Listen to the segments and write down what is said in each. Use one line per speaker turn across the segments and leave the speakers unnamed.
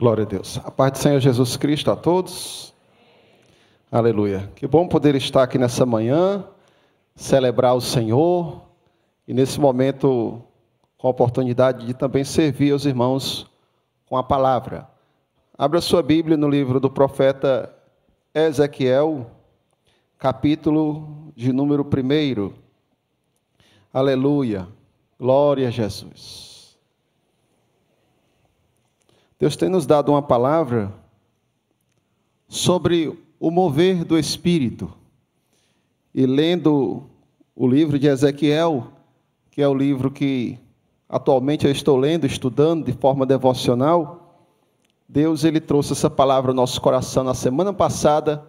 Glória a Deus. A paz do Senhor Jesus Cristo a todos. Aleluia. Que bom poder estar aqui nessa manhã, celebrar o Senhor e nesse momento com a oportunidade de também servir os irmãos com a palavra. Abra sua Bíblia no livro do profeta Ezequiel, capítulo de número 1. Aleluia. Glória a Jesus. Deus tem nos dado uma palavra sobre o mover do Espírito. E lendo o livro de Ezequiel, que é o livro que atualmente eu estou lendo, estudando de forma devocional, Deus ele trouxe essa palavra ao nosso coração na semana passada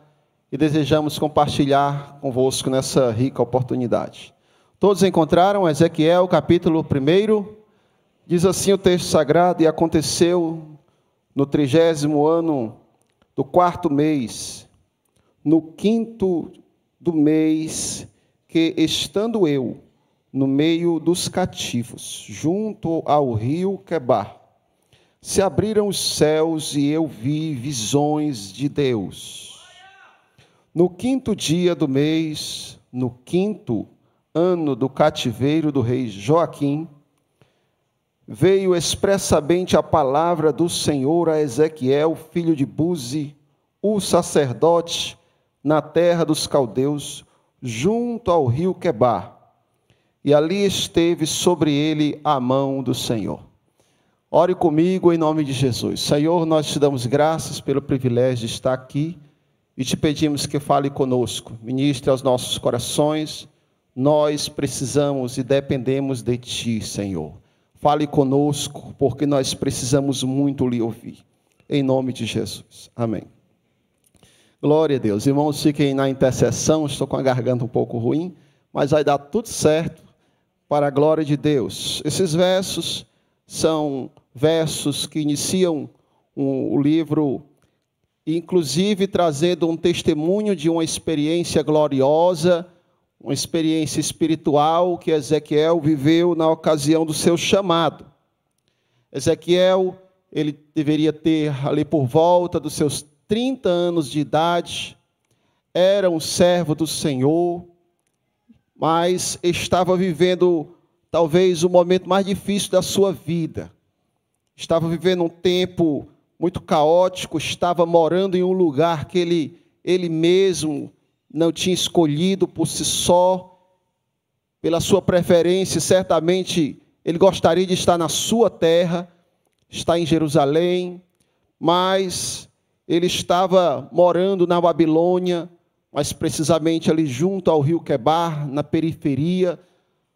e desejamos compartilhar convosco nessa rica oportunidade. Todos encontraram Ezequiel capítulo 1? Diz assim o texto sagrado: E aconteceu no trigésimo ano do quarto mês, no quinto do mês, que estando eu no meio dos cativos, junto ao rio Quebar, se abriram os céus e eu vi visões de Deus. No quinto dia do mês, no quinto ano do cativeiro do rei Joaquim, veio expressamente a palavra do Senhor a Ezequiel, filho de Buzi, o sacerdote, na terra dos caldeus, junto ao rio Quebar. E ali esteve sobre ele a mão do Senhor. Ore comigo em nome de Jesus. Senhor, nós te damos graças pelo privilégio de estar aqui e te pedimos que fale conosco, ministre aos nossos corações. Nós precisamos e dependemos de ti, Senhor. Fale conosco, porque nós precisamos muito lhe ouvir. Em nome de Jesus. Amém. Glória a Deus. Irmãos, fiquem na intercessão. Estou com a garganta um pouco ruim, mas vai dar tudo certo para a glória de Deus. Esses versos são versos que iniciam o livro, inclusive trazendo um testemunho de uma experiência gloriosa uma experiência espiritual que Ezequiel viveu na ocasião do seu chamado. Ezequiel, ele deveria ter ali por volta dos seus 30 anos de idade, era um servo do Senhor, mas estava vivendo talvez o momento mais difícil da sua vida. Estava vivendo um tempo muito caótico, estava morando em um lugar que ele, ele mesmo não tinha escolhido por si só, pela sua preferência, certamente ele gostaria de estar na sua terra, está em Jerusalém, mas ele estava morando na Babilônia, mais precisamente ali junto ao rio Quebar, na periferia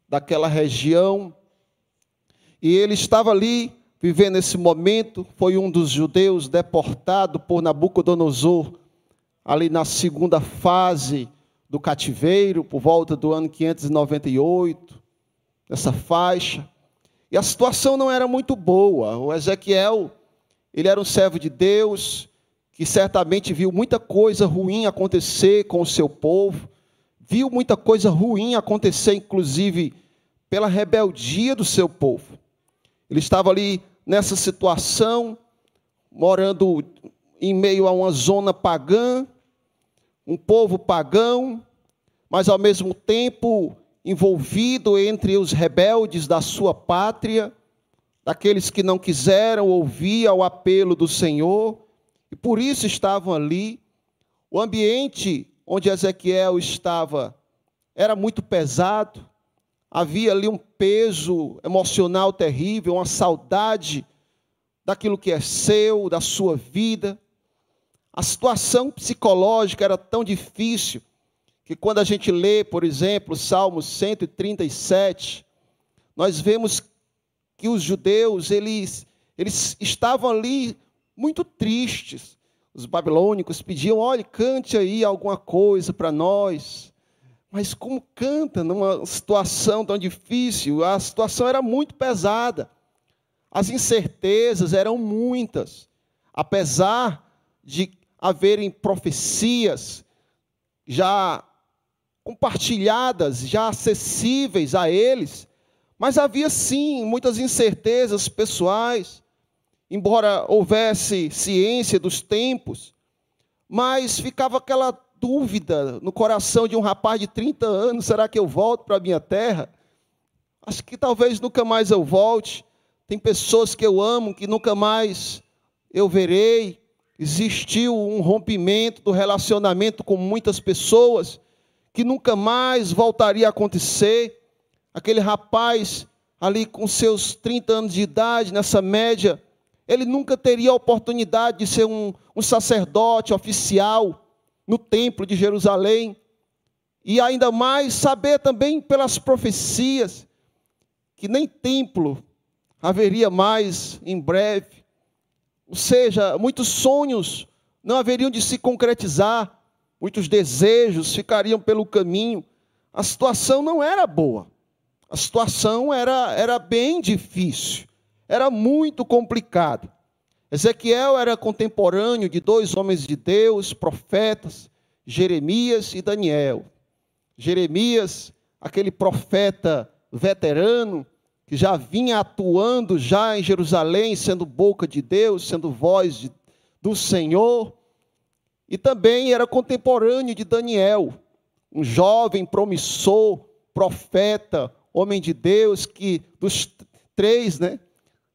daquela região. E ele estava ali vivendo esse momento, foi um dos judeus deportado por Nabucodonosor ali na segunda fase do cativeiro, por volta do ano 598, nessa faixa. E a situação não era muito boa. O Ezequiel, ele era um servo de Deus, que certamente viu muita coisa ruim acontecer com o seu povo, viu muita coisa ruim acontecer, inclusive pela rebeldia do seu povo. Ele estava ali nessa situação, morando em meio a uma zona pagã, um povo pagão, mas ao mesmo tempo envolvido entre os rebeldes da sua pátria, daqueles que não quiseram ouvir ao apelo do Senhor, e por isso estavam ali. O ambiente onde Ezequiel estava era muito pesado, havia ali um peso emocional terrível, uma saudade daquilo que é seu, da sua vida. A situação psicológica era tão difícil que quando a gente lê, por exemplo, Salmo 137, nós vemos que os judeus, eles, eles estavam ali muito tristes. Os babilônicos pediam, olhe, cante aí alguma coisa para nós. Mas como canta numa situação tão difícil? A situação era muito pesada. As incertezas eram muitas. Apesar de haverem profecias já compartilhadas, já acessíveis a eles, mas havia sim muitas incertezas pessoais. embora houvesse ciência dos tempos, mas ficava aquela dúvida no coração de um rapaz de 30 anos: será que eu volto para a minha terra? Acho que talvez nunca mais eu volte. Tem pessoas que eu amo que nunca mais eu verei. Existiu um rompimento do relacionamento com muitas pessoas que nunca mais voltaria a acontecer. Aquele rapaz ali com seus 30 anos de idade, nessa média, ele nunca teria a oportunidade de ser um, um sacerdote oficial no templo de Jerusalém. E ainda mais saber também pelas profecias que nem templo haveria mais em breve. Ou seja, muitos sonhos não haveriam de se concretizar, muitos desejos ficariam pelo caminho. A situação não era boa. A situação era, era bem difícil, era muito complicado. Ezequiel era contemporâneo de dois homens de Deus, profetas, Jeremias e Daniel. Jeremias, aquele profeta veterano, que já vinha atuando já em Jerusalém, sendo boca de Deus, sendo voz de, do Senhor, e também era contemporâneo de Daniel, um jovem promissor, profeta, homem de Deus, que dos três, né,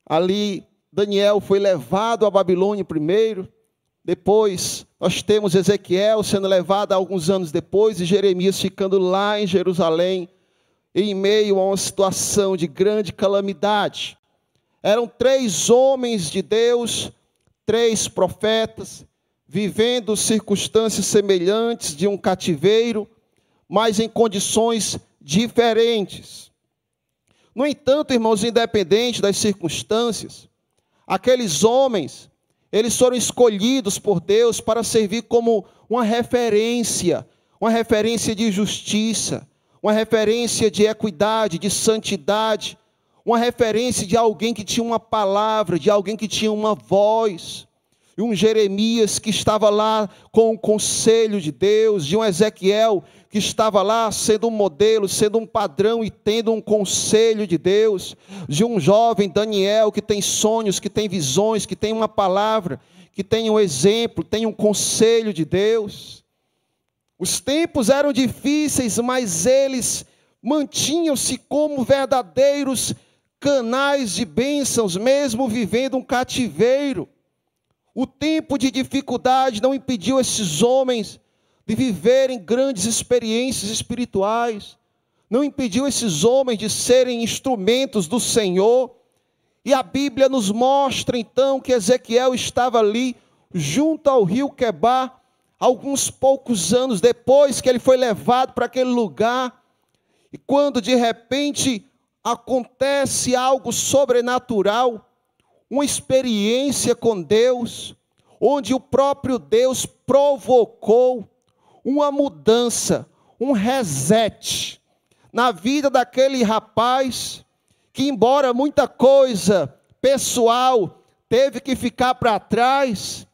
ali Daniel foi levado à Babilônia primeiro, depois nós temos Ezequiel sendo levado alguns anos depois e Jeremias ficando lá em Jerusalém em meio a uma situação de grande calamidade. Eram três homens de Deus, três profetas, vivendo circunstâncias semelhantes de um cativeiro, mas em condições diferentes. No entanto, irmãos, independente das circunstâncias, aqueles homens, eles foram escolhidos por Deus para servir como uma referência, uma referência de justiça, uma referência de equidade, de santidade, uma referência de alguém que tinha uma palavra, de alguém que tinha uma voz. E um Jeremias que estava lá com o conselho de Deus, de um Ezequiel que estava lá sendo um modelo, sendo um padrão e tendo um conselho de Deus, de um jovem Daniel que tem sonhos, que tem visões, que tem uma palavra, que tem um exemplo, tem um conselho de Deus. Os tempos eram difíceis, mas eles mantinham-se como verdadeiros canais de bênçãos, mesmo vivendo um cativeiro. O tempo de dificuldade não impediu esses homens de viverem grandes experiências espirituais, não impediu esses homens de serem instrumentos do Senhor. E a Bíblia nos mostra então que Ezequiel estava ali, junto ao rio Quebar, alguns poucos anos depois que ele foi levado para aquele lugar, e quando de repente acontece algo sobrenatural, uma experiência com Deus, onde o próprio Deus provocou uma mudança, um reset na vida daquele rapaz, que embora muita coisa pessoal teve que ficar para trás,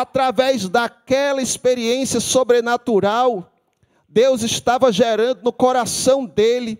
através daquela experiência sobrenatural, Deus estava gerando no coração dele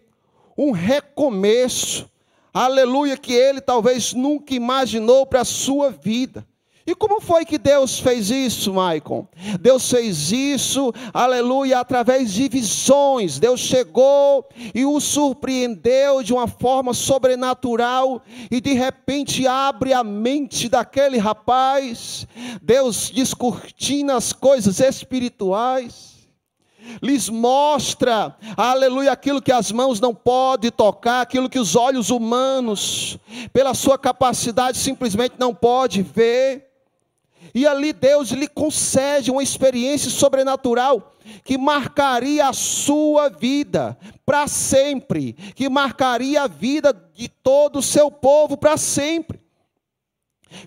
um recomeço, aleluia, que ele talvez nunca imaginou para a sua vida. E como foi que Deus fez isso, Maicon? Deus fez isso, aleluia, através de visões. Deus chegou e o surpreendeu de uma forma sobrenatural e de repente abre a mente daquele rapaz. Deus descortina as coisas espirituais lhes mostra, aleluia, aquilo que as mãos não podem tocar, aquilo que os olhos humanos, pela sua capacidade, simplesmente não pode ver. E ali Deus lhe concede uma experiência sobrenatural que marcaria a sua vida para sempre, que marcaria a vida de todo o seu povo para sempre.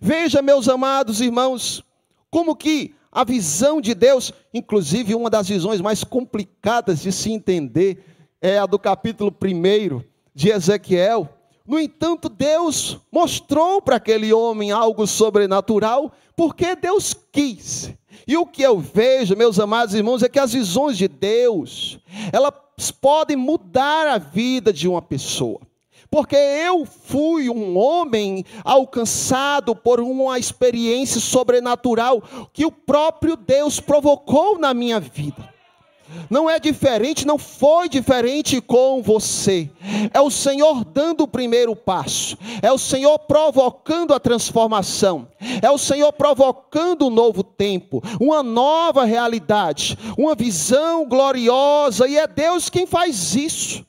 Veja, meus amados irmãos, como que a visão de Deus, inclusive uma das visões mais complicadas de se entender, é a do capítulo 1 de Ezequiel. No entanto, Deus mostrou para aquele homem algo sobrenatural, porque Deus quis. E o que eu vejo, meus amados irmãos, é que as visões de Deus, elas podem mudar a vida de uma pessoa. porque eu fui um homem alcançado por uma experiência sobrenatural que o próprio Deus provocou na minha vida. Não é diferente, não foi diferente com você. É o Senhor dando o primeiro passo. É o Senhor provocando a transformação. É o Senhor provocando um novo tempo, uma nova realidade, uma visão gloriosa. E é Deus quem faz isso.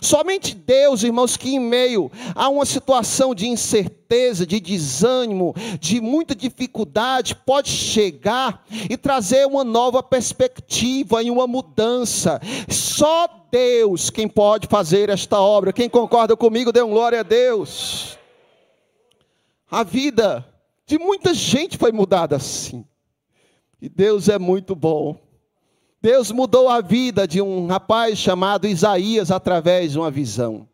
Somente Deus, irmãos, que em meio a uma situação de incerteza, de desânimo, de muita dificuldade, pode chegar e trazer uma nova perspectiva e uma mudança. Só Deus quem pode fazer esta obra. Quem concorda comigo, dê um glória a Deus. A vida de muita gente foi mudada assim. E Deus é muito bom. Deus mudou a vida de um rapaz chamado Isaías através de uma visão.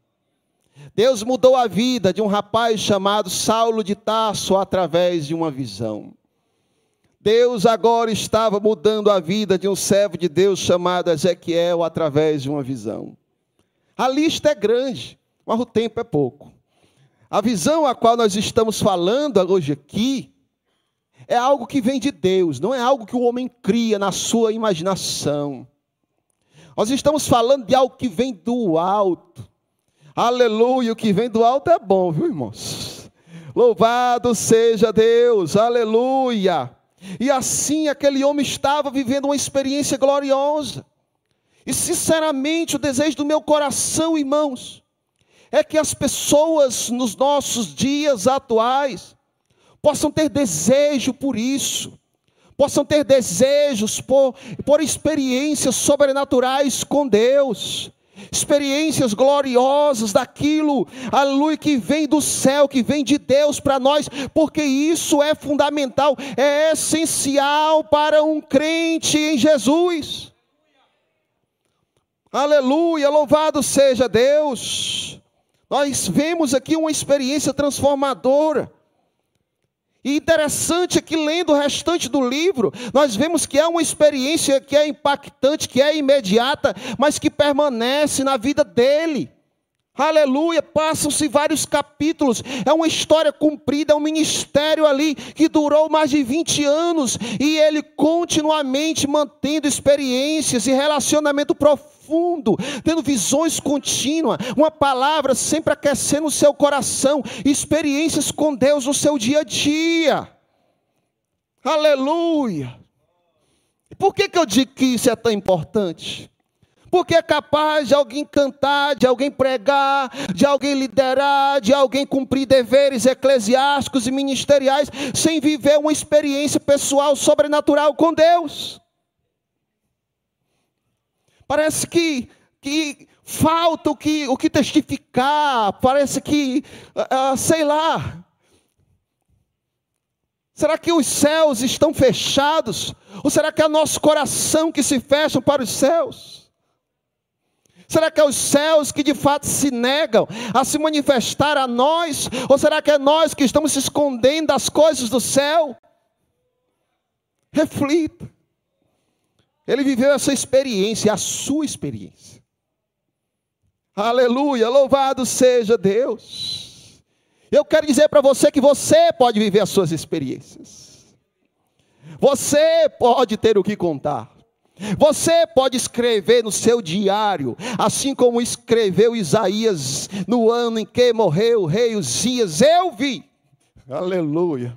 Deus mudou a vida de um rapaz chamado Saulo de Tarso através de uma visão. Deus agora estava mudando a vida de um servo de Deus chamado Ezequiel através de uma visão. A lista é grande, mas o tempo é pouco. A visão a qual nós estamos falando hoje aqui é algo que vem de Deus, não é algo que o homem cria na sua imaginação. Nós estamos falando de algo que vem do alto. Aleluia, o que vem do alto é bom, viu, irmãos? Louvado seja Deus, aleluia. E assim aquele homem estava vivendo uma experiência gloriosa. E sinceramente, o desejo do meu coração, irmãos, é que as pessoas nos nossos dias atuais possam ter desejo por isso, possam ter desejos por, por experiências sobrenaturais com Deus, experiências gloriosas daquilo, aleluia, que vem do céu, que vem de Deus para nós, porque isso é fundamental, é essencial para um crente em Jesus. Aleluia, louvado seja Deus. Nós vemos aqui uma experiência transformadora. E interessante é que, lendo o restante do livro, nós vemos que é uma experiência que é impactante, que é imediata, mas que permanece na vida dele. Aleluia, passam-se vários capítulos, é uma história cumprida, é um ministério ali que durou mais de 20 anos e ele continuamente mantendo experiências e relacionamento profundo, tendo visões contínuas, uma palavra sempre aquecendo o seu coração, experiências com Deus no seu dia a dia. Aleluia. Por que, que eu digo que isso é tão importante? Porque é capaz de alguém cantar, de alguém pregar, de alguém liderar, de alguém cumprir deveres eclesiásticos e ministeriais, sem viver uma experiência pessoal sobrenatural com Deus. Parece que, que falta o que, o que testificar, parece que, uh, sei lá. Será que os céus estão fechados? Ou será que é nosso coração que se fecha para os céus? Será que é os céus que de fato se negam a se manifestar a nós? Ou será que é nós que estamos se escondendo das coisas do céu? Reflita. Ele viveu essa experiência, a sua experiência. Aleluia, louvado seja Deus. Eu quero dizer para você que você pode viver as suas experiências. Você pode ter o que contar. Você pode escrever no seu diário, assim como escreveu Isaías no ano em que morreu o rei Uzias. Eu vi, aleluia.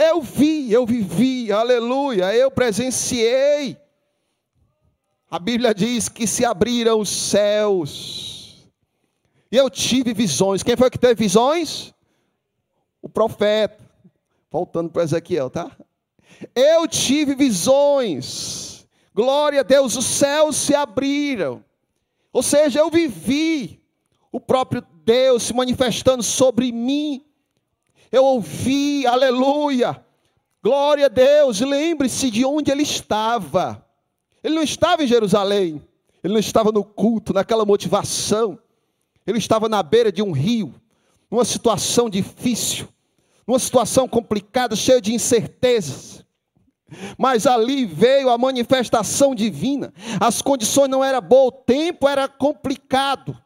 Eu vi, eu vivi, aleluia. Eu presenciei. A Bíblia diz que se abriram os céus. E eu tive visões. Quem foi que teve visões? O profeta. Voltando para Ezequiel, tá? Eu tive visões Glória a Deus, os céus se abriram. Ou seja, eu vivi o próprio Deus se manifestando sobre mim. Eu ouvi, aleluia. Glória a Deus. Lembre-se de onde ele estava. Ele não estava em Jerusalém. Ele não estava no culto, naquela motivação. Ele estava na beira de um rio, numa situação difícil, numa situação complicada, cheia de incertezas. Mas ali veio a manifestação divina. As condições não eram boas, o tempo era complicado.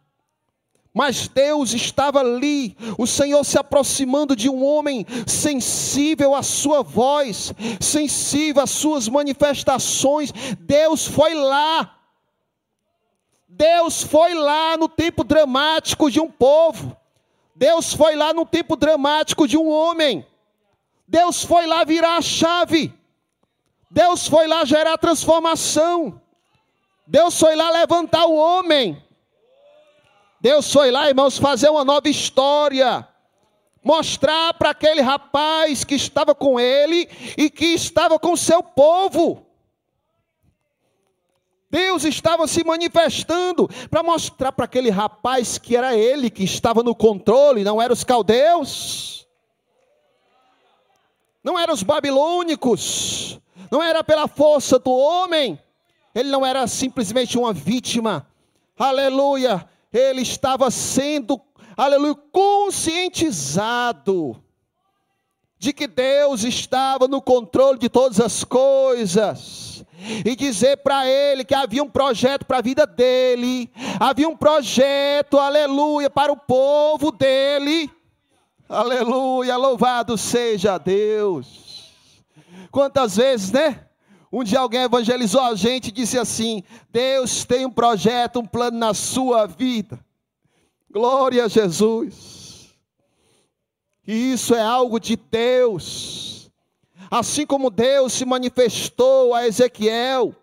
Mas Deus estava ali, o Senhor se aproximando de um homem sensível à sua voz, sensível às suas manifestações. Deus foi lá. Deus foi lá no tempo dramático de um povo. Deus foi lá no tempo dramático de um homem. Deus foi lá virar a chave. Deus foi lá gerar transformação. Deus foi lá levantar o homem. Deus foi lá, irmãos, fazer uma nova história. Mostrar para aquele rapaz que estava com ele e que estava com seu povo. Deus estava se manifestando para mostrar para aquele rapaz que era ele que estava no controle, não eram os caldeus, não eram os babilônicos, não era pela força do homem, ele não era simplesmente uma vítima, aleluia, ele estava sendo, aleluia, conscientizado de que Deus estava no controle de todas as coisas. E dizer para ele que havia um projeto para a vida dele, havia um projeto, aleluia, para o povo dele. Aleluia, louvado seja Deus. Quantas vezes, né? Um dia alguém evangelizou a gente e disse assim: Deus tem um projeto, um plano na sua vida. Glória a Jesus. E isso é algo de Deus. Assim como Deus se manifestou a Ezequiel,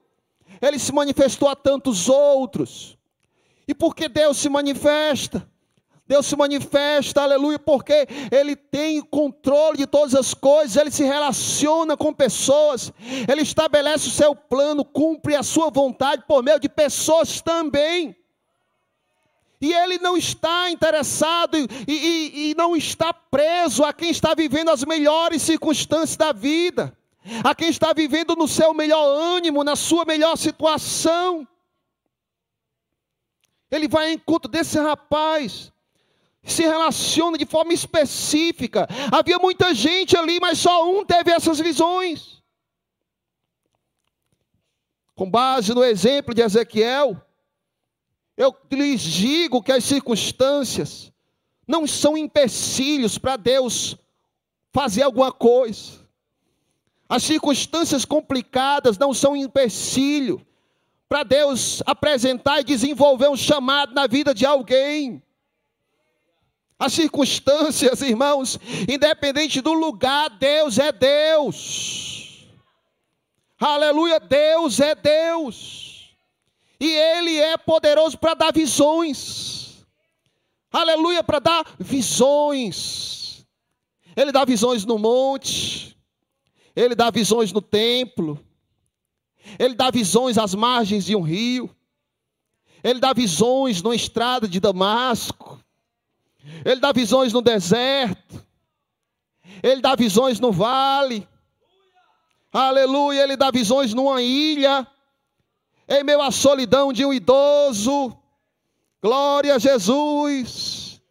ele se manifestou a tantos outros. E por que Deus se manifesta? Deus se manifesta, aleluia, porque Ele tem controle de todas as coisas, Ele se relaciona com pessoas, Ele estabelece o seu plano, cumpre a sua vontade por meio de pessoas também. E Ele não está interessado e, e, e não está preso a quem está vivendo as melhores circunstâncias da vida, a quem está vivendo no seu melhor ânimo, na sua melhor situação. Ele vai em encontro desse rapaz se relaciona de forma específica. Havia muita gente ali, mas só um teve essas visões. Com base no exemplo de Ezequiel, eu lhes digo que as circunstâncias não são empecilhos para Deus fazer alguma coisa. As circunstâncias complicadas não são empecilho para Deus apresentar e desenvolver um chamado na vida de alguém. As circunstâncias, irmãos, independente do lugar, Deus é Deus. Aleluia, Deus é Deus. E Ele é poderoso para dar visões. Aleluia, para dar visões. Ele dá visões no monte. Ele dá visões no templo. Ele dá visões às margens de um rio. Ele dá visões numa estrada de Damasco. Ele dá visões no deserto. Ele dá visões no vale. Aleluia. Ele dá visões numa ilha. Em meio à solidão de um idoso. Glória a Jesus.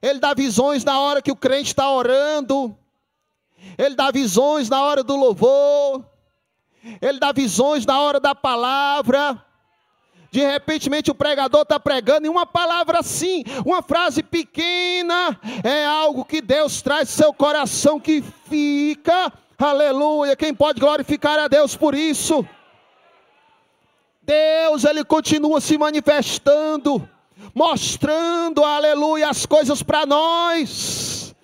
Ele dá visões na hora que o crente está orando. Ele dá visões na hora do louvor. Ele dá visões na hora da palavra. De repente o pregador está pregando e uma palavra assim, uma frase pequena, é algo que Deus traz seu coração que fica. Aleluia. Quem pode glorificar a Deus por isso? Deus, Ele continua se manifestando, mostrando, aleluia, as coisas para nós.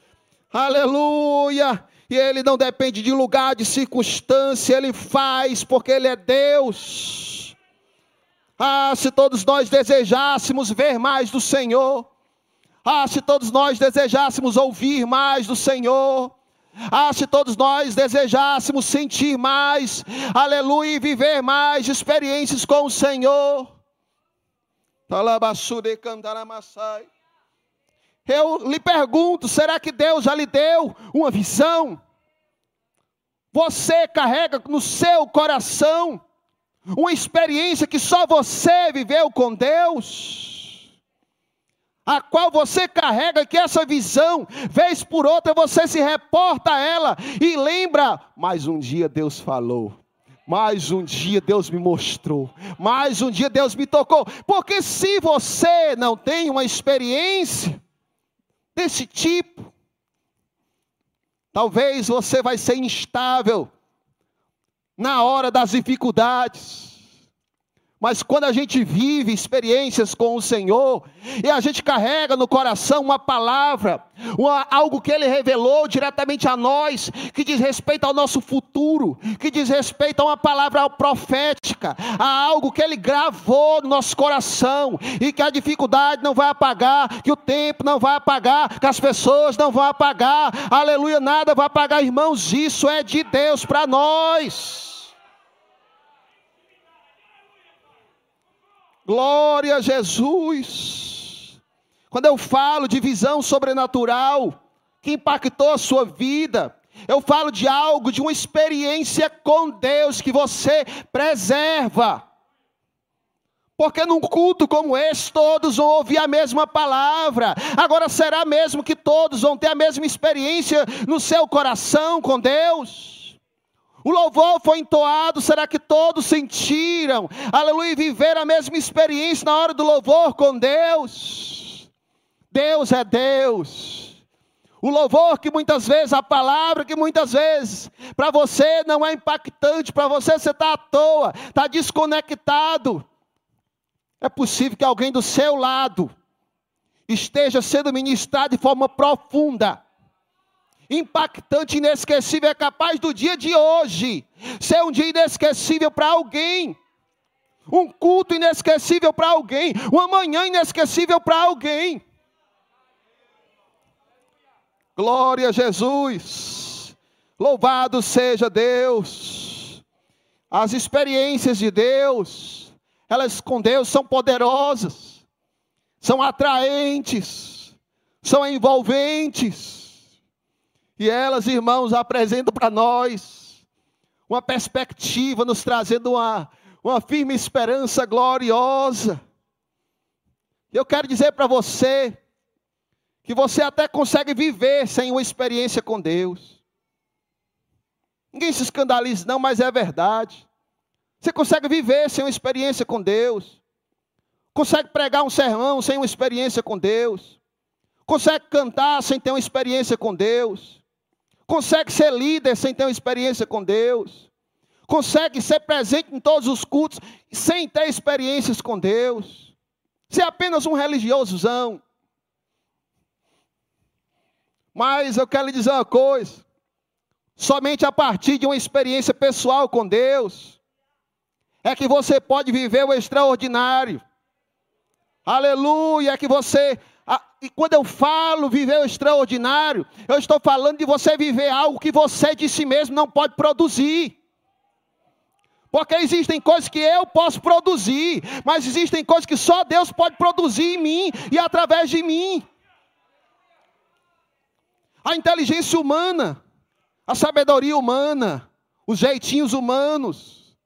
Aleluia. E Ele não depende de lugar, de circunstância, Ele faz porque Ele é Deus. Ah, se todos nós desejássemos ver mais do Senhor. Ah, se todos nós desejássemos ouvir mais do Senhor. Ah, se todos nós desejássemos sentir mais, aleluia, e viver mais experiências com o Senhor. Eu lhe pergunto: será que Deus já lhe deu uma visão? Você carrega no seu coração uma experiência que só você viveu com Deus, a qual você carrega que essa visão, vez por outra, você se reporta a ela e lembra, mas um dia Deus falou, Mais um dia Deus me mostrou, mais um dia Deus me tocou. Porque se você não tem uma experiência desse tipo, talvez você vai ser instável na hora das dificuldades. Mas quando a gente vive experiências com o Senhor, e a gente carrega no coração uma palavra, uma, algo que Ele revelou diretamente a nós, que diz respeito ao nosso futuro, que diz respeito a uma palavra profética, a algo que Ele gravou no nosso coração, e que a dificuldade não vai apagar, que o tempo não vai apagar, que as pessoas não vão apagar, aleluia, nada vai apagar, irmãos, isso é de Deus para nós. Glória a Jesus. Quando eu falo de visão sobrenatural que impactou a sua vida, eu falo de algo, de uma experiência com Deus que você preserva. Porque num culto como esse, todos vão ouvir a mesma palavra. Agora, será mesmo que todos vão ter a mesma experiência no seu coração com Deus? O louvor foi entoado, será que todos sentiram? Aleluia, viveram a mesma experiência na hora do louvor com Deus. Deus é Deus. O louvor que muitas vezes, a palavra que muitas vezes, para você não é impactante, para você você está à toa, está desconectado. É possível que alguém do seu lado esteja sendo ministrado de forma profunda impactante, inesquecível, é capaz do dia de hoje ser um dia inesquecível para alguém. Um culto inesquecível para alguém, uma manhã inesquecível para alguém. Glória a Jesus. Louvado seja Deus. As experiências de Deus, elas com Deus são poderosas, são atraentes, são envolventes. E elas, irmãos, apresentam para nós uma perspectiva, nos trazendo uma, uma firme esperança gloriosa. Eu quero dizer para você que você até consegue viver sem uma experiência com Deus. Ninguém se escandalize, não, mas é verdade. Você consegue viver sem uma experiência com Deus. Consegue pregar um sermão sem uma experiência com Deus. Consegue cantar sem ter uma experiência com Deus consegue ser líder sem ter uma experiência com Deus, consegue ser presente em todos os cultos sem ter experiências com Deus, ser apenas um religiosozão. Mas eu quero lhe dizer uma coisa: somente a partir de uma experiência pessoal com Deus, é que você pode viver o extraordinário. Aleluia, é que você e quando eu falo viver o extraordinário, eu estou falando de você viver algo que você de si mesmo não pode produzir. Porque existem coisas que eu posso produzir, mas existem coisas que só Deus pode produzir em mim e através de mim. A inteligência humana, a sabedoria humana, os jeitinhos humanos,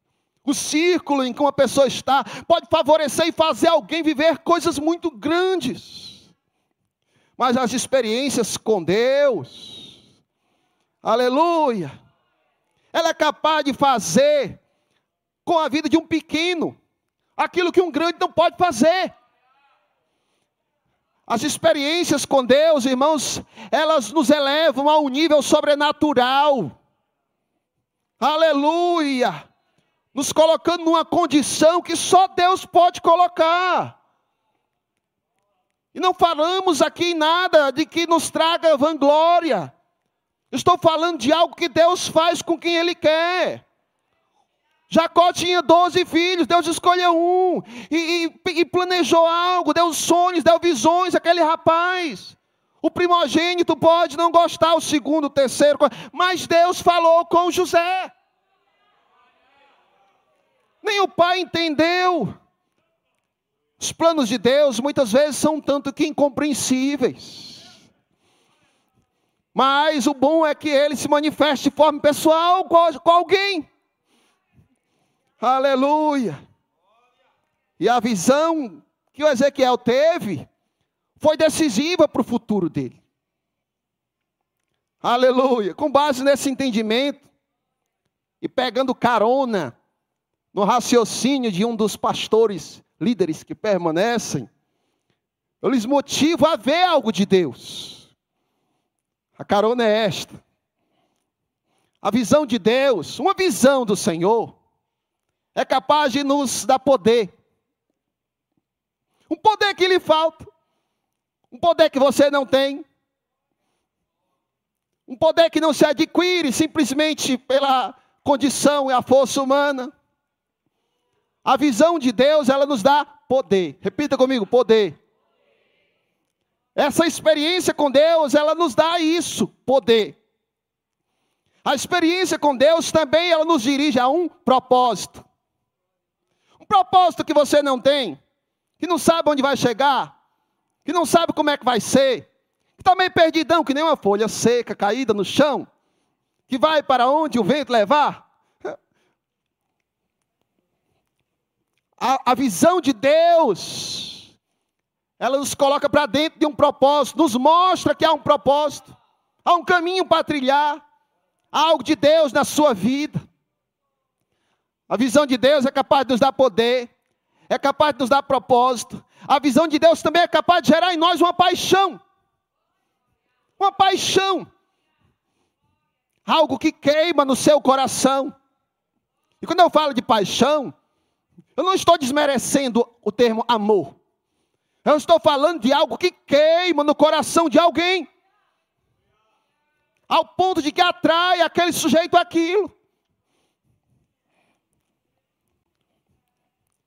o círculo em que uma pessoa está, pode favorecer e fazer alguém viver coisas muito grandes. Mas as experiências com Deus, aleluia, ela é capaz de fazer com a vida de um pequeno aquilo que um grande não pode fazer. As experiências com Deus, irmãos, elas nos elevam a um nível sobrenatural. Aleluia! Nos colocando numa condição que só Deus pode colocar. E não falamos aqui nada de que nos traga vanglória. Estou falando de algo que Deus faz com quem Ele quer. Jacó tinha 12 filhos, Deus escolheu um e, e, e, planejou algo, deu sonhos, deu visões aquele rapaz. O primogênito pode não gostar, o segundo, o terceiro, mas Deus falou com José. Nem o pai entendeu. Os planos de Deus muitas vezes são tanto que incompreensíveis. Mas o bom é que ele se manifeste de forma pessoal com, alguém. Aleluia. E a visão que o Ezequiel teve foi decisiva para o futuro dele. Aleluia. Com base nesse entendimento e pegando carona no raciocínio de um dos pastores, líderes que permanecem, eu lhes motivo a ver algo de Deus. A carona é esta. A visão de Deus, uma visão do Senhor, é capaz de nos dar poder. Um poder que lhe falta. Um poder que você não tem. Um poder que não se adquire simplesmente pela condição e a força humana. A visão de Deus, ela nos dá poder. Repita comigo, poder. Essa experiência com Deus, ela nos dá isso, poder. A experiência com Deus também ela nos dirige a um propósito. Um propósito que você não tem, que não sabe onde vai chegar, que não sabe como é que vai ser, que está meio perdidão, que nem uma folha seca caída no chão, que vai para onde o vento levar. A, a visão de Deus, ela nos coloca para dentro de um propósito, nos mostra que há um propósito, há um caminho para trilhar, há algo de Deus na sua vida. A visão de Deus é capaz de nos dar poder, é capaz de nos dar propósito. A visão de Deus também é capaz de gerar em nós uma paixão. Uma paixão. Algo que queima no seu coração. E quando eu falo de paixão, eu não estou desmerecendo o termo amor. Eu estou falando de algo que queima no coração de alguém. Ao ponto de que atrai aquele sujeito aquilo.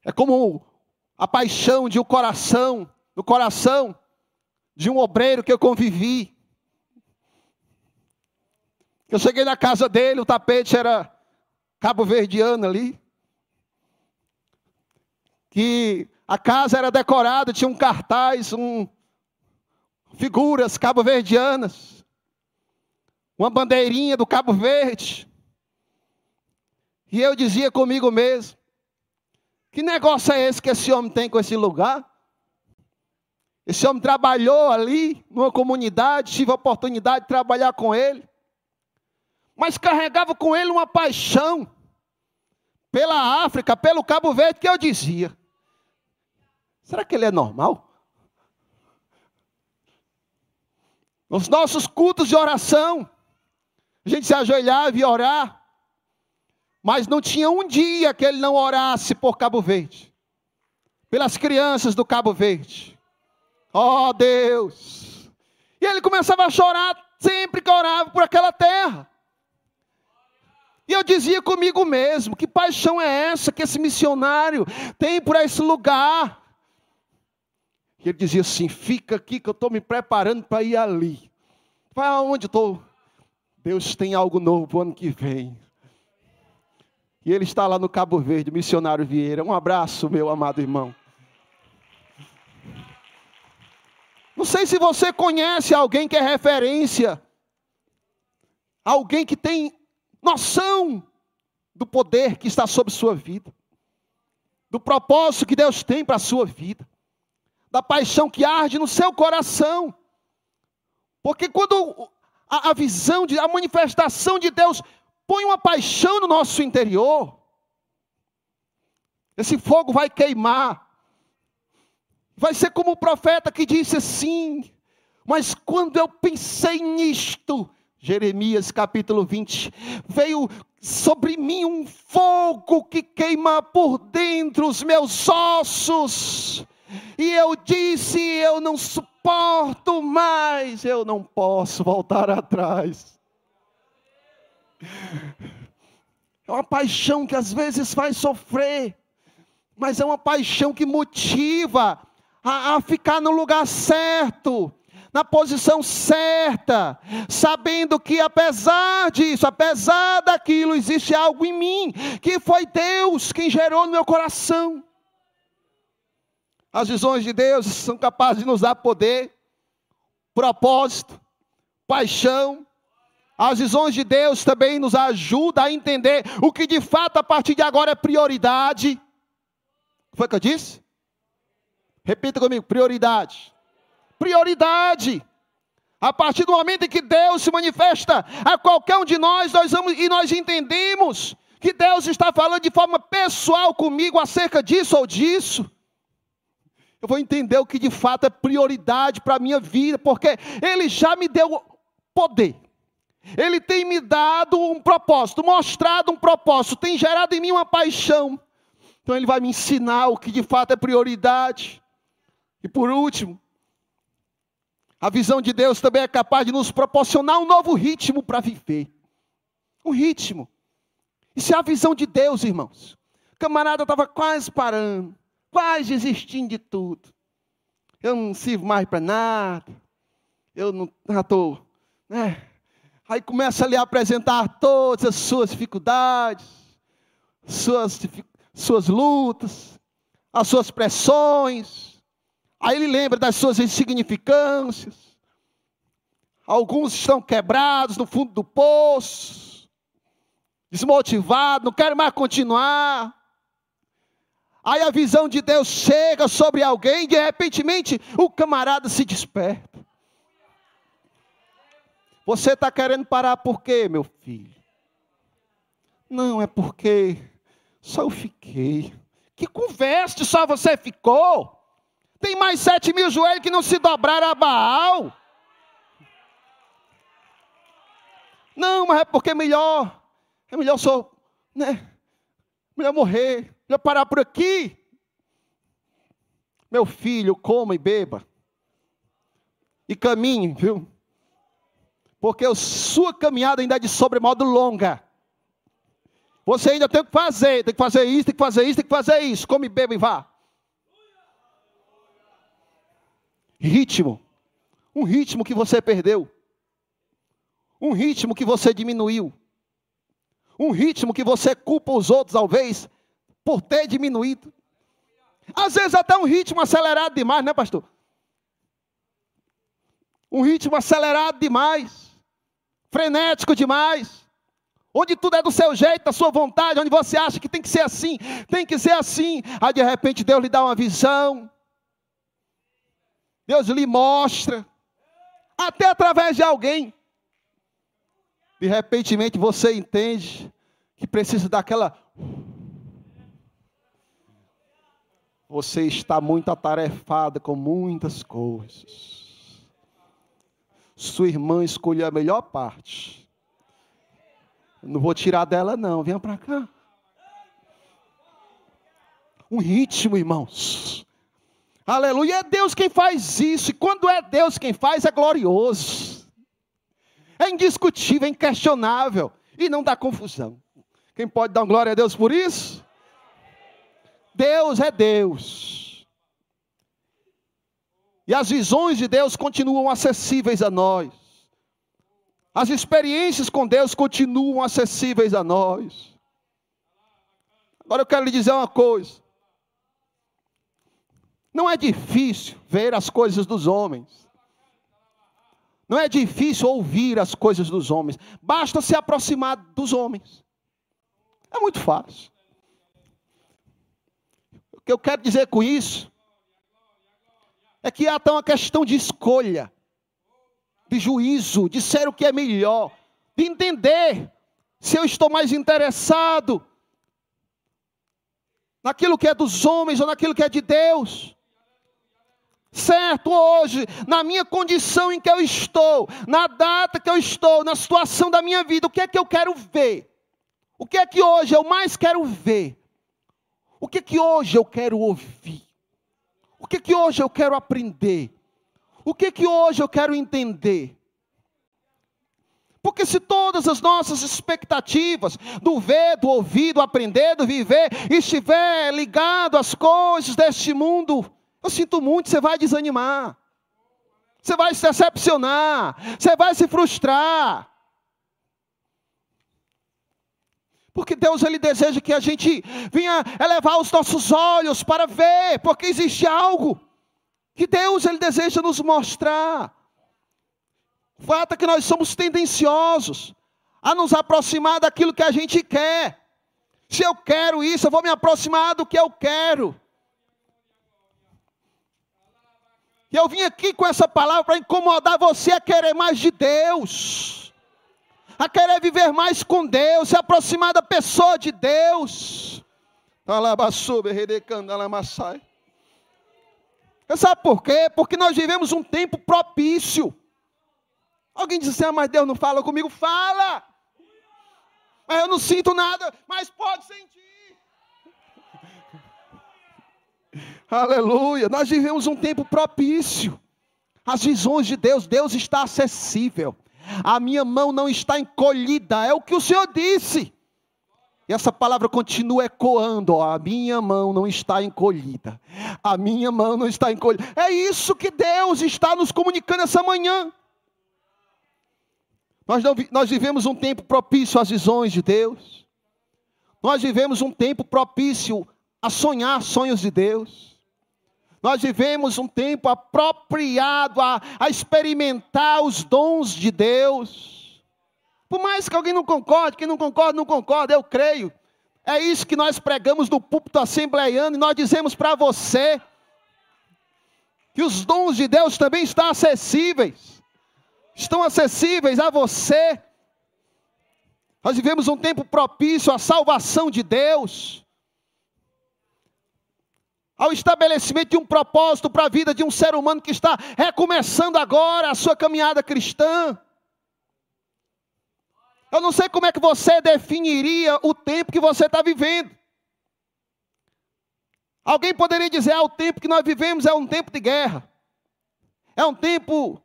É como a paixão de um coração, no coração de um obreiro que eu convivi. Eu cheguei na casa dele, o tapete era cabo-verdiano ali que a casa era decorada, tinha um cartaz, um, figuras cabo-verdianas, uma bandeirinha do Cabo Verde. E eu dizia comigo mesmo: que negócio é esse que esse homem tem com esse lugar? Esse homem trabalhou ali, numa comunidade, tive a oportunidade de trabalhar com ele, mas carregava com ele uma paixão pela África, pelo Cabo Verde, que eu dizia: Será que ele é normal? Nos nossos cultos de oração, a gente se ajoelhava e orar, mas não tinha um dia que ele não orasse por Cabo Verde, pelas crianças do Cabo Verde. Oh Deus! E ele começava a chorar sempre que orava por aquela terra. E eu dizia comigo mesmo: que paixão é essa que esse missionário tem por esse lugar? E ele dizia assim: fica aqui que eu estou me preparando para ir ali. Vai aonde estou? Deus tem algo novo para o ano que vem. E ele está lá no Cabo Verde, missionário Vieira. Um abraço, meu amado irmão. Não sei se você conhece alguém que é referência, alguém que tem noção do poder que está sobre sua vida, do propósito que Deus tem para a sua vida da paixão que arde no seu coração. Porque quando a, a visão, de, a manifestação de Deus põe uma paixão no nosso interior, esse fogo vai queimar. Vai ser como o profeta que disse assim: Mas quando eu pensei nisto, Jeremias capítulo 20, veio sobre mim um fogo que queima por dentro os meus ossos e eu disse: Eu não suporto mais, eu não posso voltar atrás. É uma paixão que às vezes faz sofrer, mas é uma paixão que motiva a, a ficar no lugar certo, na posição certa, sabendo que apesar disso, apesar daquilo, existe algo em mim, que foi Deus quem gerou no meu coração. As visões de Deus são capazes de nos dar poder, propósito, paixão. As visões de Deus também nos ajudam a entender o que de fato a partir de agora é prioridade. Foi o que eu disse? Repita comigo: prioridade. Prioridade. A partir do momento em que Deus se manifesta a qualquer um de nós, nós vamos, e nós entendemos que Deus está falando de forma pessoal comigo acerca disso ou disso. Eu vou entender o que de fato é prioridade para a minha vida, porque Ele já me deu poder. Ele tem me dado um propósito, mostrado um propósito, tem gerado em mim uma paixão. Então Ele vai me ensinar o que de fato é prioridade. E por último, a visão de Deus também é capaz de nos proporcionar um novo ritmo para viver. Um ritmo. Isso é a visão de Deus, irmãos. O camarada estava quase parando, quase desistindo de tudo. Eu não sirvo mais para nada. Eu não estou. Né? Aí começa a lhe apresentar todas as suas dificuldades, suas, suas lutas, as suas pressões. Aí ele lembra das suas insignificâncias. Alguns estão quebrados no fundo do poço, desmotivados, não querem mais continuar. Aí a visão de Deus chega sobre alguém, e de repente o camarada se desperta. Você está querendo parar por quê, meu filho? Não, é porque só eu fiquei. Que conversa, só você ficou? Tem mais sete mil joelhos que não se dobraram a Baal. Não, mas é porque é melhor. É melhor só, né? Melhor morrer. Melhor parar por aqui. Meu filho, coma e beba. E caminhe, viu? porque a sua caminhada ainda é de sobremodo longa. Você ainda tem que fazer, tem que fazer isso, tem que fazer isso, tem que fazer isso. Come, beba e vá. Ritmo. Um ritmo que você perdeu. Um ritmo que você diminuiu. Um ritmo que você culpa os outros, talvez, por ter diminuído. Às vezes até um ritmo acelerado demais, né, pastor? Um ritmo acelerado demais frenético demais, onde tudo é do seu jeito, da sua vontade, onde você acha que tem que ser assim, tem que ser assim. Aí de repente Deus lhe dá uma visão, Deus lhe mostra, até através de alguém. De repente você entende que precisa daquela. Você está muito atarefada com muitas coisas sua irmã escolheu a melhor parte. Não vou tirar dela, não. Venha para cá. Um ritmo, irmãos. Aleluia. É Deus quem faz isso. E quando é Deus quem faz, é glorioso. É indiscutível, é inquestionável. E não dá confusão. Quem pode dar glória a Deus por isso? Deus é Deus. E as visões de Deus continuam acessíveis a nós. As experiências com Deus continuam acessíveis a nós. Agora eu quero lhe dizer uma coisa. Não é difícil ver as coisas dos homens. Não é difícil ouvir as coisas dos homens. Basta se aproximar dos homens. É muito fácil. Que eu quero dizer com isso é que há até uma questão de escolha, de juízo, de ser o que é melhor, de entender se eu estou mais interessado naquilo que é dos homens ou naquilo que é de Deus. Certo, hoje, na minha condição em que eu estou, na data que eu estou, na situação da minha vida, o que é que eu quero ver? O que é que hoje eu mais quero ver? O que que hoje eu quero ouvir? O que que hoje eu quero aprender? O que que hoje eu quero entender? Porque se todas as nossas expectativas do ver, do ouvir, do aprender, do viver, estiver ligado às coisas deste mundo, eu sinto muito, você vai desanimar. Você vai se decepcionar, você vai se frustrar. Porque Deus ele deseja que a gente venha elevar os nossos olhos para ver, porque existe algo que Deus ele deseja nos mostrar. O fato é que nós somos tendenciosos a nos aproximar daquilo que a gente quer. Se eu quero isso, eu vou me aproximar do que eu quero. E eu vim aqui com essa palavra para incomodar você a querer mais de Deus a querer viver mais com Deus, se aproximar da pessoa de Deus. Sabe por quê? Porque nós vivemos um tempo propício. Alguém diz assim: ah, mas Deus não fala comigo? Fala! Mas eu não sinto nada, mas pode sentir. Aleluia! Nós vivemos um tempo propício. As visões de Deus, Deus está acessível. A minha mão não está encolhida, é o que o Senhor disse. E essa palavra continua ecoando: ó, a minha mão não está encolhida. A minha mão não está encolhida. É isso que Deus está nos comunicando essa manhã. Nós, não, nós vivemos um tempo propício às visões de Deus. Nós vivemos um tempo propício a sonhar sonhos de Deus. Nós vivemos um tempo apropriado a, a experimentar os dons de Deus. Por mais que alguém não concorde, quem não concorda, não concorda, eu creio. É isso que nós pregamos no púlpito assembleiano e nós dizemos para você que os dons de Deus também estão acessíveis. Estão acessíveis a você. Nós vivemos um tempo propício à salvação de Deus ao estabelecimento de um propósito para a vida de um ser humano que está recomeçando agora a sua caminhada cristã. Eu não sei como é que você definiria o tempo que você está vivendo. Alguém poderia dizer: ah, o tempo que nós vivemos é um tempo de guerra, é um tempo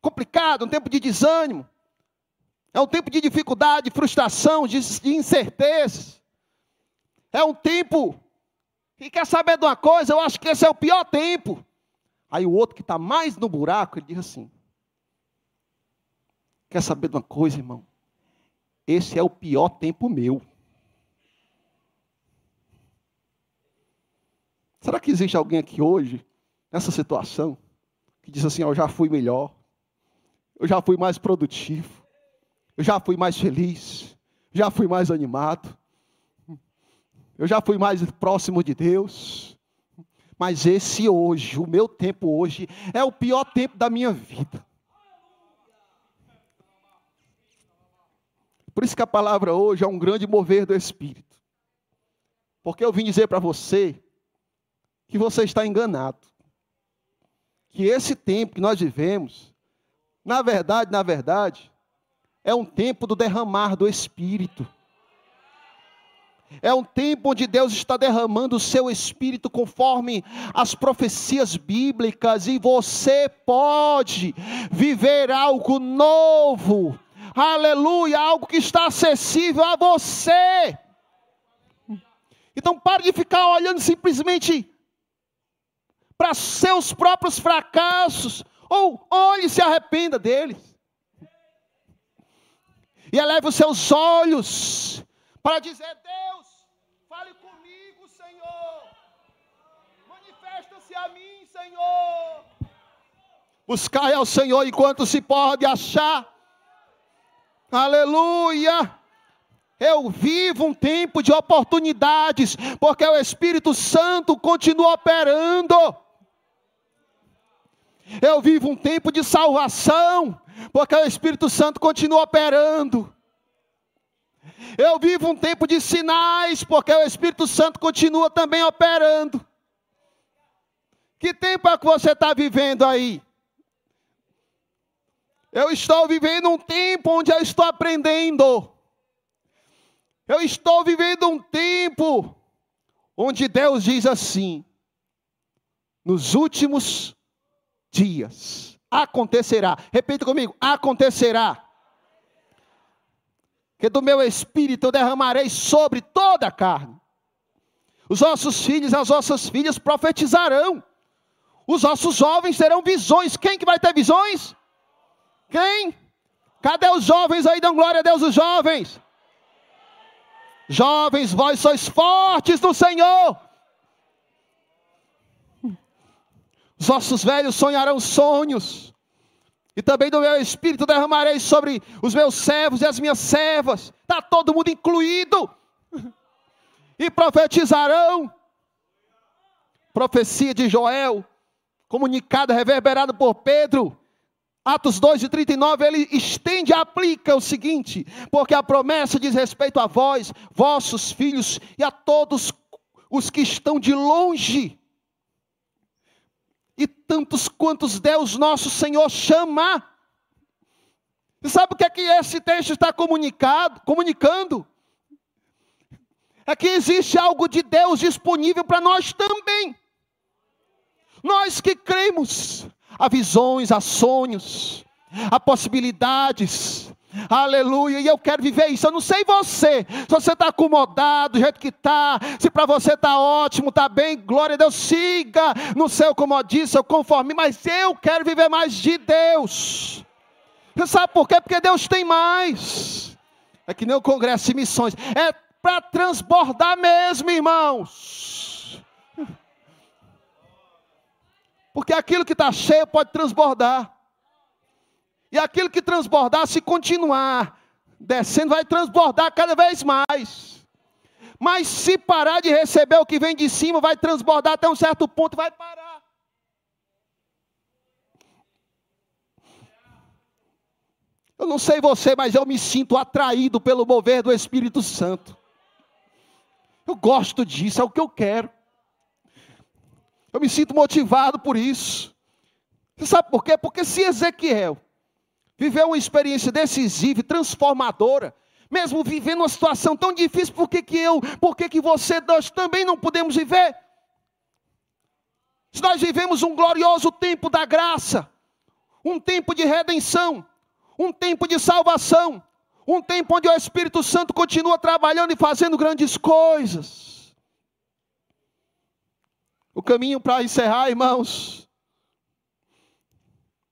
complicado, um tempo de desânimo, é um tempo de dificuldade, de frustração, de incertezas, é um tempo e quer saber de uma coisa? Eu acho que esse é o pior tempo. Aí o outro que está mais no buraco, ele diz assim: Quer saber de uma coisa, irmão? Esse é o pior tempo meu. Será que existe alguém aqui hoje, nessa situação, que diz assim: Eu já fui melhor, eu já fui mais produtivo, eu já fui mais feliz, já fui mais animado, eu já fui mais próximo de Deus. Mas esse hoje, o meu tempo hoje, é o pior tempo da minha vida. Por isso que a palavra hoje é um grande mover do Espírito. Porque eu vim dizer para você que você está enganado. Que esse tempo que nós vivemos, na verdade, na verdade, é um tempo do derramar do Espírito. É um tempo onde Deus está derramando o seu espírito conforme as profecias bíblicas e você pode viver algo novo. Aleluia, algo que está acessível a você. Então pare de ficar olhando simplesmente para seus próprios fracassos, ou olhe e se arrependa deles. E eleve os seus olhos para dizer: Deus, fale comigo, Senhor. Manifesta-se a mim, Senhor. Buscai ao Senhor enquanto se pode achar. Aleluia. Eu vivo um tempo de oportunidades, porque o Espírito Santo continua operando. Eu vivo um tempo de salvação, porque o Espírito Santo continua operando. Eu vivo um tempo de sinais, porque o Espírito Santo continua também operando. Que tempo é que você está vivendo aí? Eu estou vivendo um tempo onde eu estou aprendendo. Eu estou vivendo um tempo onde Deus diz assim: nos últimos dias acontecerá. Repita comigo: acontecerá que do meu espírito eu derramarei sobre toda a carne. Os nossos filhos e as nossas filhas profetizarão. Os nossos jovens terão visões. Quem que vai ter visões? Quem? Cadê os jovens aí? Dão glória a Deus, os jovens. Jovens, vós sois fortes no Senhor. Os nossos velhos sonharão sonhos. E também do meu espírito derramarei sobre os meus servos e as minhas servas. Está todo mundo incluído. E profetizarão. Profecia de Joel, comunicada, reverberada por Pedro. Atos 2 e 39, ele estende e aplica o seguinte: porque a promessa diz respeito a vós, vossos filhos e a todos os que estão de longe, e tantos quantos Deus nosso Senhor chama. Você sabe o que é que esse texto está comunicado, comunicando? É que existe algo de Deus disponível para nós também. Nós que cremos, há visões, há sonhos, há possibilidades. Aleluia, e eu quero viver isso. Eu não sei você, se você está acomodado do jeito que está, se para você está ótimo, está bem, glória a Deus, siga no seu comodismo, seu conforme, mas eu quero viver mais de Deus. Você sabe por quê? Porque Deus tem mais. É que nem o Congresso de Missões, é para transbordar mesmo, irmãos. Porque aquilo que está cheio pode transbordar. E aquilo que transbordar, se continuar descendo, vai transbordar cada vez mais. Mas se parar de receber o que vem de cima, vai transbordar até um certo ponto, vai parar. Eu não sei você, mas eu me sinto atraído pelo mover do Espírito Santo. Eu gosto disso, é o que eu quero. Eu me sinto motivado por isso. Você sabe por quê? Porque se Ezequiel viveu uma experiência decisiva e transformadora, mesmo vivendo uma situação tão difícil, por que, que eu, por que, que você, nós também não podemos viver? Se nós vivemos um glorioso tempo da graça, um tempo de redenção, um tempo de salvação, um tempo onde o Espírito Santo continua trabalhando e fazendo grandes coisas. O caminho para encerrar, irmãos,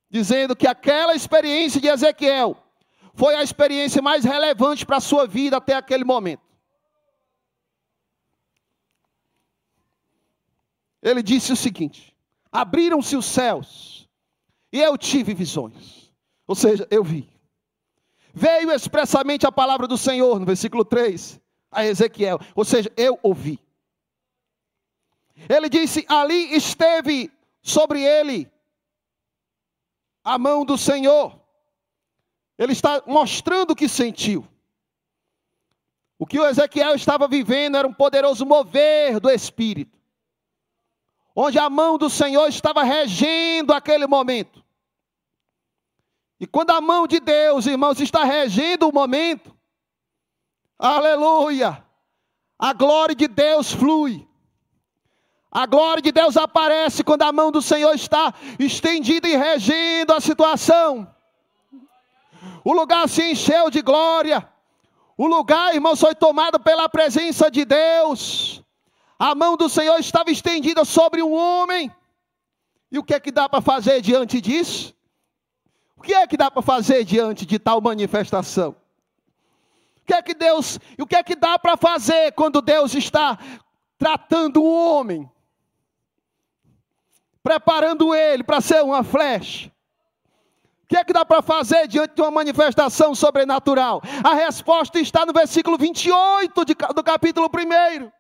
dizendo que aquela experiência de Ezequiel foi a experiência mais relevante para a sua vida até aquele momento. Ele disse o seguinte: abriram-se os céus e eu tive visões. Ou seja, eu vi. Veio expressamente a palavra do Senhor, no versículo 3, a Ezequiel. Ou seja, eu ouvi. Ele disse: ali esteve sobre ele a mão do Senhor. Ele está mostrando o que sentiu. O que o Ezequiel estava vivendo era um poderoso mover do Espírito, onde a mão do Senhor estava regendo aquele momento. E quando a mão de Deus, irmãos, está regendo o momento, aleluia, a glória de Deus flui. A glória de Deus aparece quando a mão do Senhor está estendida e regendo a situação. O lugar se encheu de glória. O lugar, irmãos, foi tomado pela presença de Deus. A mão do Senhor estava estendida sobre um homem. E o que é que dá para fazer diante disso? O que é que dá para fazer diante de tal manifestação? O que é que Deus, o que é que dá para fazer quando Deus está tratando o homem? Preparando ele para ser uma flecha. O que é que dá para fazer diante de uma manifestação sobrenatural? A resposta está no versículo 28 de, do capítulo 1.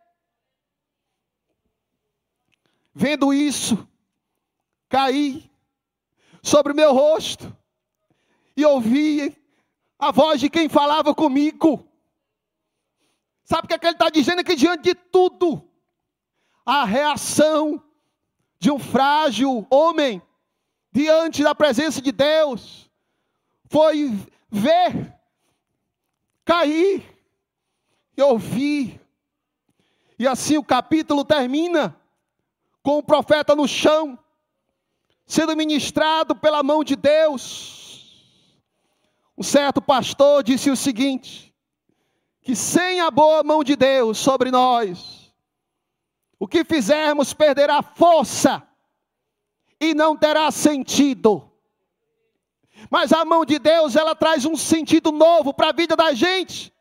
Vendo isso, caí sobre o meu rosto e ouvi a voz de quem falava comigo. Sabe o que, é que ele está dizendo? É que diante de tudo, a reação de um frágil homem diante da presença de Deus foi ver, cair e ouvir. E assim o capítulo termina com o profeta no chão, sendo ministrado pela mão de Deus. Um certo pastor disse o seguinte: que sem a boa mão de Deus sobre nós, o que fizermos perderá força e não terá sentido. Mas a mão de Deus, ela traz um sentido novo para a vida da gente.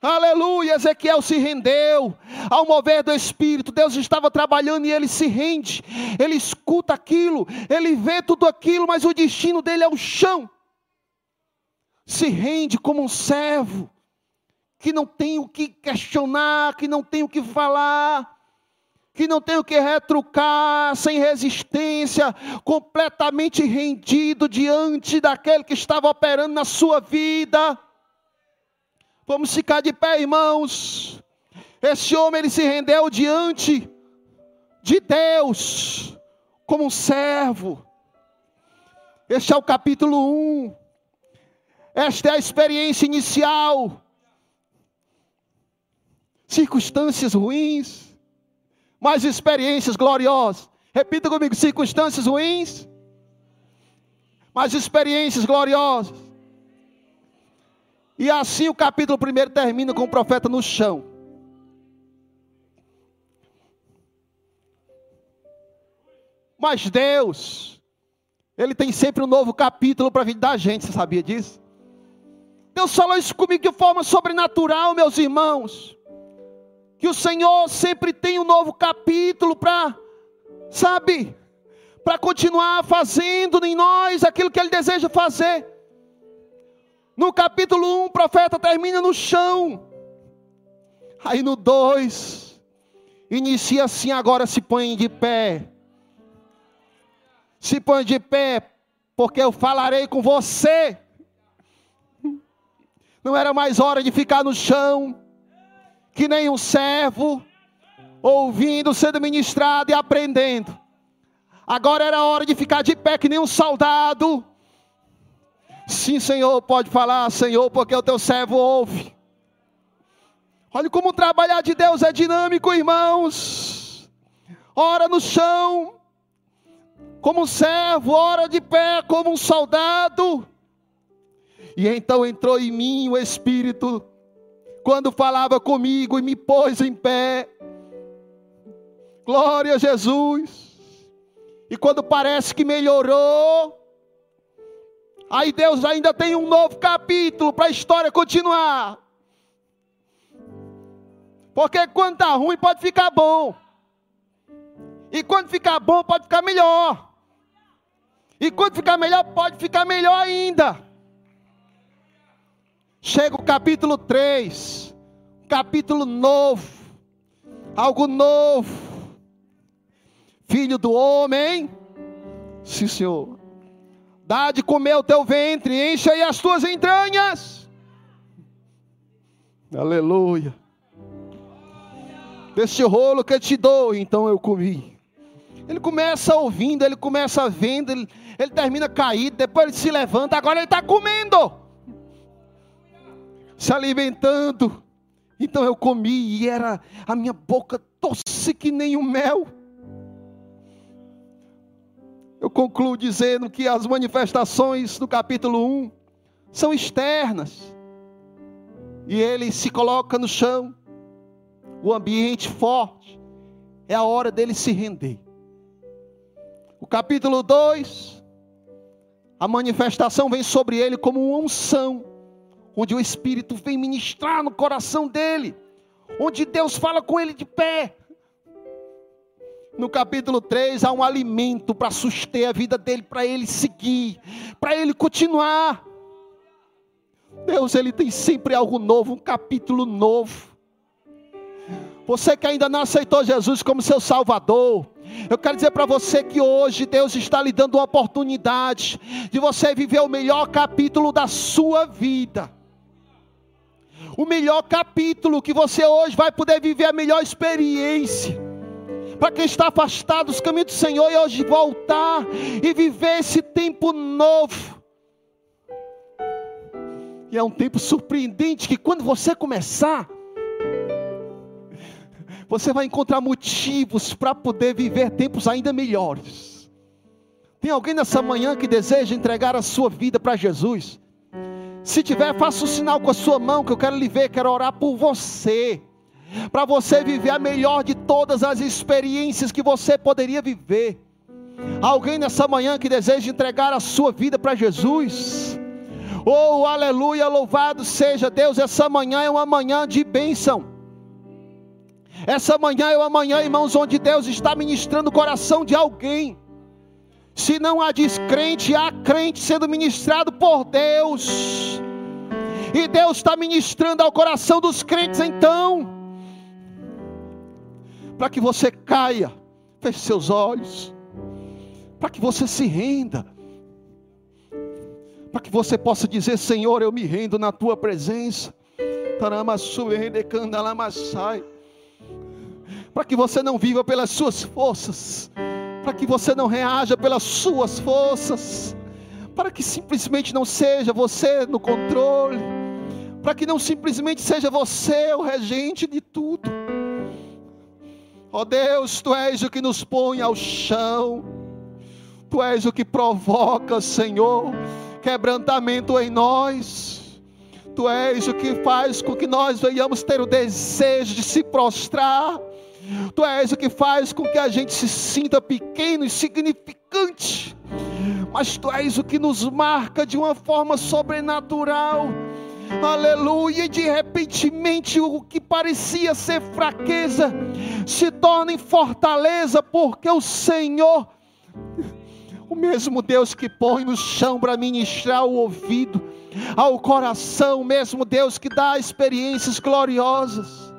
Aleluia, Ezequiel se rendeu ao mover do Espírito. Deus estava trabalhando e ele se rende. Ele escuta aquilo, ele vê tudo aquilo, mas o destino dele é o chão. Se rende como um servo que não tem o que questionar, que não tem o que falar. que não tem o que retrucar, sem resistência, completamente rendido diante daquele que estava operando na sua vida. Vamos ficar de pé, irmãos. Esse homem ele se rendeu diante de Deus como um servo. Este é o capítulo 1. Esta é a experiência inicial. Circunstâncias ruins mas experiências gloriosas. Repita comigo: circunstâncias ruins, mas experiências gloriosas. E assim o capítulo 1 termina com o profeta no chão. Mas Deus, Ele tem sempre um novo capítulo para a vida da gente, você sabia disso? Deus falou isso comigo de forma sobrenatural, meus irmãos que o Senhor sempre tem um novo capítulo para, sabe, para continuar fazendo em nós aquilo que Ele deseja fazer. No capítulo 1, o profeta termina no chão. Aí no 2, inicia assim: agora se põe de pé. Se põe de pé, porque eu falarei com você. Não era mais hora de ficar no chão que nem um servo, ouvindo, sendo ministrado e aprendendo. Agora era hora de ficar de pé que nem um soldado. Sim, Senhor, pode falar, Senhor, porque o teu servo ouve. Olha como o trabalhar de Deus é dinâmico, irmãos. Ora no chão, como um servo, ora de pé, como um soldado. E então entrou em mim o Espírito quando falava comigo e me pôs em pé. Glória a Jesus. E quando parece que melhorou, aí Deus ainda tem um novo capítulo para a história continuar. Porque quando está ruim pode ficar bom. E quando ficar bom pode ficar melhor. E quando ficar melhor pode ficar melhor ainda. Chega o capítulo 3, capítulo novo, algo novo. Filho do homem, sim, Senhor, dá de comer o teu ventre, encha aí as tuas entranhas. Aleluia. Deste rolo que eu te dou, então eu comi. Ele começa ouvindo, ele começa vendo, ele, ele termina caído, depois ele se levanta, agora ele está comendo se alimentando. Então eu comi e era a minha boca doce que nem o mel. Eu concluo dizendo que as manifestações do capítulo 1 são externas. E ele se coloca no chão, o ambiente forte, é a hora dele se render. O capítulo 2, a manifestação vem sobre ele como uma unção onde o Espírito vem ministrar no coração dele, onde Deus fala com ele de pé. No capítulo 3 há um alimento para suster a vida dele, para ele seguir, para ele continuar. Deus, ele tem sempre algo novo, um capítulo novo. Você que ainda não aceitou Jesus como seu Salvador, eu quero dizer para você que hoje Deus está lhe dando uma oportunidade de você viver o melhor capítulo da sua vida o melhor capítulo, que você hoje vai poder viver a melhor experiência. Para quem está afastado dos caminhos do Senhor e hoje voltar e viver esse tempo novo. E é um tempo surpreendente que quando você começar, você vai encontrar motivos para poder viver tempos ainda melhores. Tem alguém nessa manhã que deseja entregar a sua vida para Jesus? Se tiver, faça o um sinal com a sua mão, que eu quero lhe ver, quero orar por você. Para você viver a melhor de todas as experiências que você poderia viver. Alguém nessa manhã que deseja entregar a sua vida para Jesus. Oh, aleluia, louvado seja Deus. Essa manhã é uma manhã de bênção. Essa manhã é uma manhã, irmãos, onde Deus está ministrando o coração de alguém. Se não há descrente, há crente sendo ministrado por Deus. E Deus está ministrando ao coração dos crentes então. para que você caia, feche seus olhos, para que você se renda, para que você possa dizer: Senhor, eu me rendo na tua presença. Para que você não viva pelas suas forças, para que você não reaja pelas suas forças, para que simplesmente não seja você no controle, para que não simplesmente seja você o regente de tudo. Ó oh Deus, tu és o que nos põe ao chão, tu és o que provoca, Senhor, quebrantamento em nós. Tu és o que faz com que nós venhamos ter o desejo de se prostrar. Tu és o que faz com que a gente se sinta pequeno e insignificante. Mas tu és o que nos marca de uma forma sobrenatural. Aleluia, e de repentemente o que parecia ser fraqueza se torna em fortaleza, porque o Senhor, o mesmo Deus que põe no chão para ministrar o ouvido, ao coração, mesmo Deus que dá experiências gloriosas,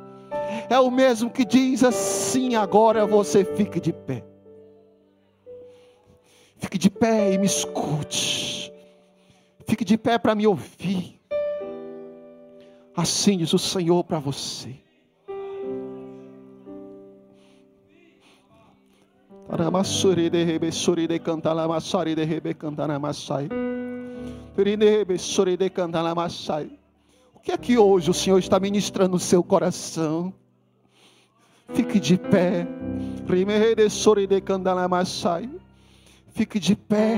é o mesmo que diz assim: agora você fique de pé. Fique de pé e me escute. Fique de pé para me ouvir. Assim diz o Senhor para você. Aramassuri de rebe de cantar de rebe cantar. O que é que hoje o Senhor está ministrando no seu coração? Fique de pé. Fique de pé.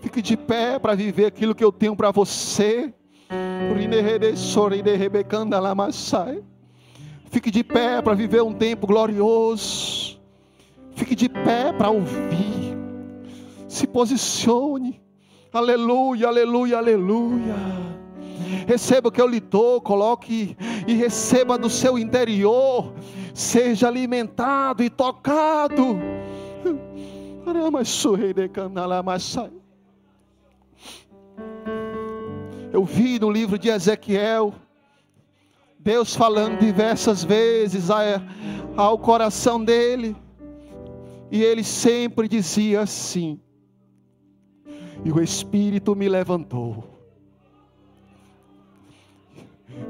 Fique de pé para viver aquilo que eu tenho para você. Fique de pé para viver um tempo glorioso. Fique de pé para ouvir. Se posicione. Aleluia, aleluia, aleluia. Receba o que eu lhe dou, coloque e receba do seu interior. Seja alimentado e tocado. Eu vi no livro de Ezequiel, Deus falando diversas vezes ao coração dele. E ele sempre dizia assim: E o Espírito me levantou.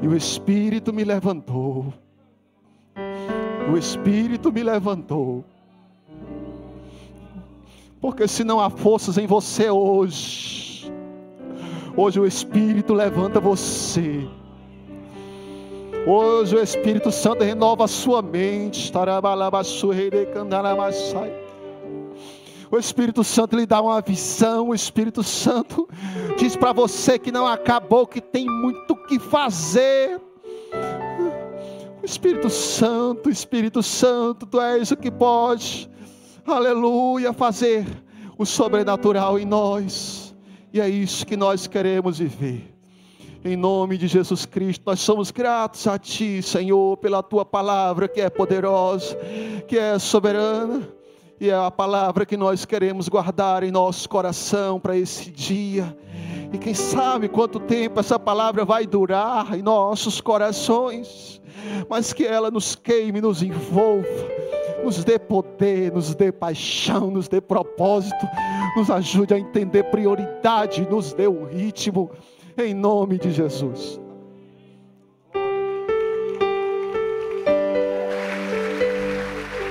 E o Espírito me levantou. O Espírito me levantou. Porque se não há forças em você hoje, hoje o Espírito levanta você. Hoje o Espírito Santo renova a sua mente. O Espírito Santo lhe dá uma visão. O Espírito Santo diz para você que não acabou, que tem muito que fazer. O Espírito Santo, Espírito Santo, tu és o que pode, aleluia, fazer o sobrenatural em nós. E é isso que nós queremos viver. Em nome de Jesus Cristo, nós somos gratos a Ti, Senhor, pela Tua palavra que é poderosa, que é soberana, e é a palavra que nós queremos guardar em nosso coração para esse dia. E quem sabe quanto tempo essa palavra vai durar em nossos corações, mas que ela nos queime, nos envolva, nos dê poder, nos dê paixão, nos dê propósito, nos ajude a entender prioridade, nos dê um ritmo em nome de Jesus.